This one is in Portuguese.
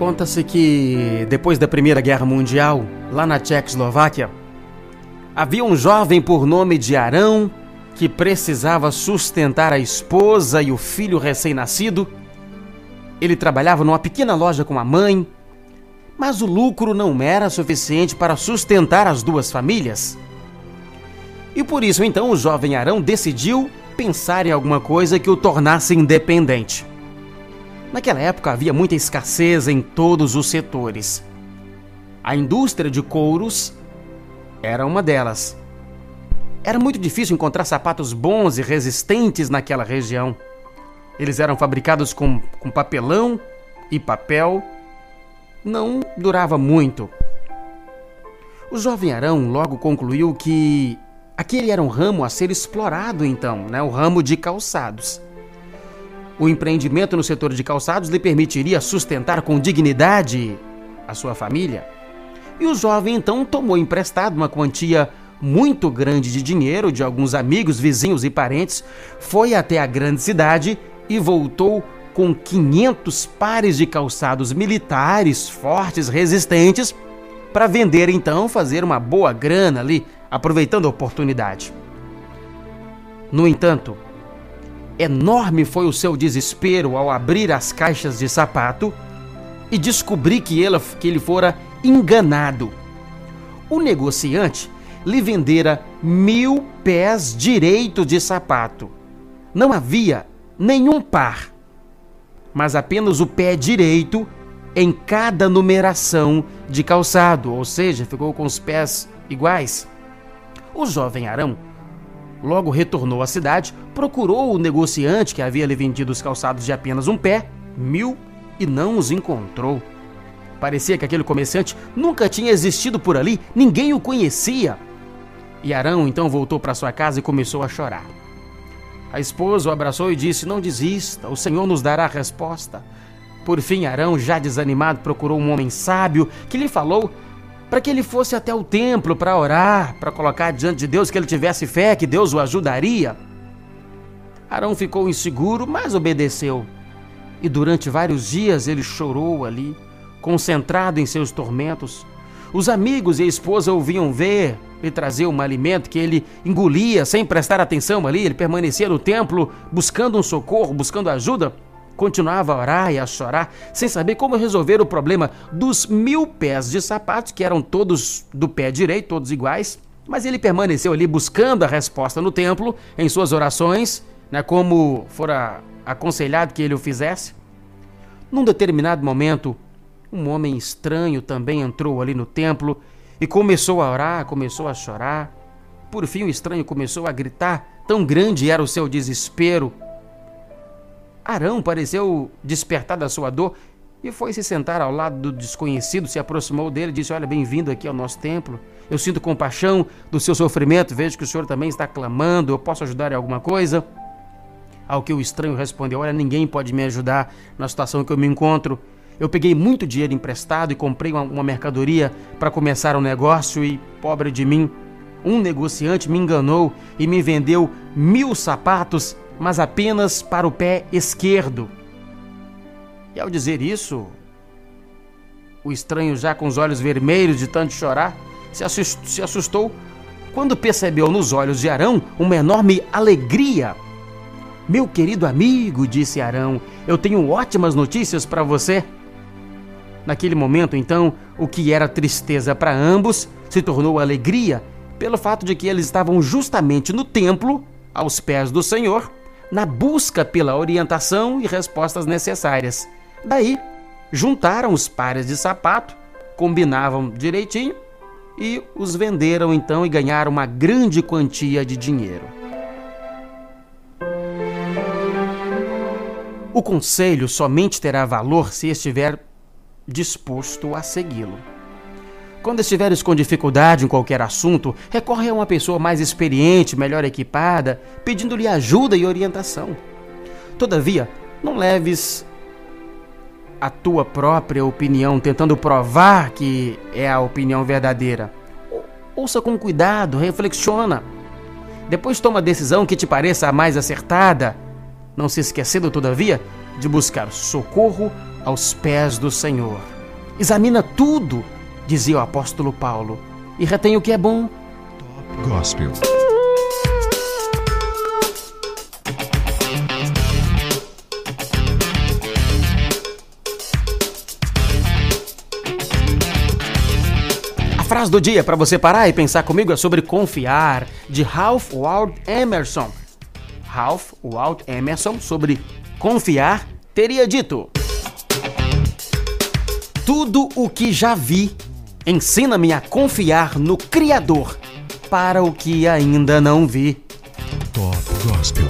Conta-se que, depois da Primeira Guerra Mundial, lá na Tchecoslováquia, havia um jovem por nome de Arão que precisava sustentar a esposa e o filho recém-nascido. Ele trabalhava numa pequena loja com a mãe, mas o lucro não era suficiente para sustentar as duas famílias. E por isso então o jovem Arão decidiu pensar em alguma coisa que o tornasse independente. Naquela época havia muita escassez em todos os setores. A indústria de couros era uma delas. Era muito difícil encontrar sapatos bons e resistentes naquela região. Eles eram fabricados com, com papelão e papel. Não durava muito. O jovem Arão logo concluiu que aquele era um ramo a ser explorado, então, né? o ramo de calçados. O empreendimento no setor de calçados lhe permitiria sustentar com dignidade a sua família. E o jovem então tomou emprestado uma quantia muito grande de dinheiro de alguns amigos, vizinhos e parentes, foi até a grande cidade e voltou com 500 pares de calçados militares fortes, resistentes, para vender então, fazer uma boa grana ali, aproveitando a oportunidade. No entanto, Enorme foi o seu desespero ao abrir as caixas de sapato e descobrir que ele, que ele fora enganado. O negociante lhe vendera mil pés direitos de sapato. Não havia nenhum par, mas apenas o pé direito em cada numeração de calçado, ou seja, ficou com os pés iguais. O jovem Arão Logo retornou à cidade, procurou o negociante que havia lhe vendido os calçados de apenas um pé, mil, e não os encontrou. Parecia que aquele comerciante nunca tinha existido por ali, ninguém o conhecia. E Arão então voltou para sua casa e começou a chorar. A esposa o abraçou e disse: Não desista, o Senhor nos dará a resposta. Por fim, Arão, já desanimado, procurou um homem sábio que lhe falou para que ele fosse até o templo para orar, para colocar diante de Deus que ele tivesse fé, que Deus o ajudaria. Arão ficou inseguro, mas obedeceu. E durante vários dias ele chorou ali, concentrado em seus tormentos. Os amigos e a esposa o ver e trazer um alimento que ele engolia sem prestar atenção ali. Ele permanecia no templo buscando um socorro, buscando ajuda continuava a orar e a chorar, sem saber como resolver o problema dos mil pés de sapatos, que eram todos do pé direito, todos iguais. Mas ele permaneceu ali buscando a resposta no templo, em suas orações, né, como fora aconselhado que ele o fizesse. Num determinado momento, um homem estranho também entrou ali no templo e começou a orar, começou a chorar. Por fim, o estranho começou a gritar, tão grande era o seu desespero Arão pareceu despertar da sua dor e foi se sentar ao lado do desconhecido, se aproximou dele e disse: Olha, bem-vindo aqui ao nosso templo. Eu sinto compaixão do seu sofrimento, vejo que o senhor também está clamando, eu posso ajudar em alguma coisa? Ao que o estranho respondeu: Olha, ninguém pode me ajudar na situação que eu me encontro. Eu peguei muito dinheiro emprestado e comprei uma, uma mercadoria para começar um negócio e, pobre de mim, um negociante me enganou e me vendeu mil sapatos mas apenas para o pé esquerdo. E ao dizer isso, o estranho, já com os olhos vermelhos de tanto chorar, se assustou, se assustou quando percebeu nos olhos de Arão uma enorme alegria. Meu querido amigo, disse Arão, eu tenho ótimas notícias para você. Naquele momento, então, o que era tristeza para ambos se tornou alegria pelo fato de que eles estavam justamente no templo, aos pés do Senhor, na busca pela orientação e respostas necessárias. Daí, juntaram os pares de sapato, combinavam direitinho e os venderam então e ganharam uma grande quantia de dinheiro. O conselho somente terá valor se estiver disposto a segui-lo. Quando estiveres com dificuldade em qualquer assunto, recorre a uma pessoa mais experiente, melhor equipada, pedindo-lhe ajuda e orientação. Todavia, não leves a tua própria opinião tentando provar que é a opinião verdadeira. Ouça com cuidado, reflexiona. Depois toma a decisão que te pareça a mais acertada. Não se esquecendo, todavia, de buscar socorro aos pés do Senhor. Examina tudo, dizia o apóstolo Paulo, e retém o que é bom. Top Gospel. A frase do dia para você parar e pensar comigo é sobre confiar, de Ralph Waldo Emerson. Ralph Waldo Emerson sobre confiar teria dito: Tudo o que já vi ensina-me a confiar no Criador para o que ainda não vi. Top Gospel.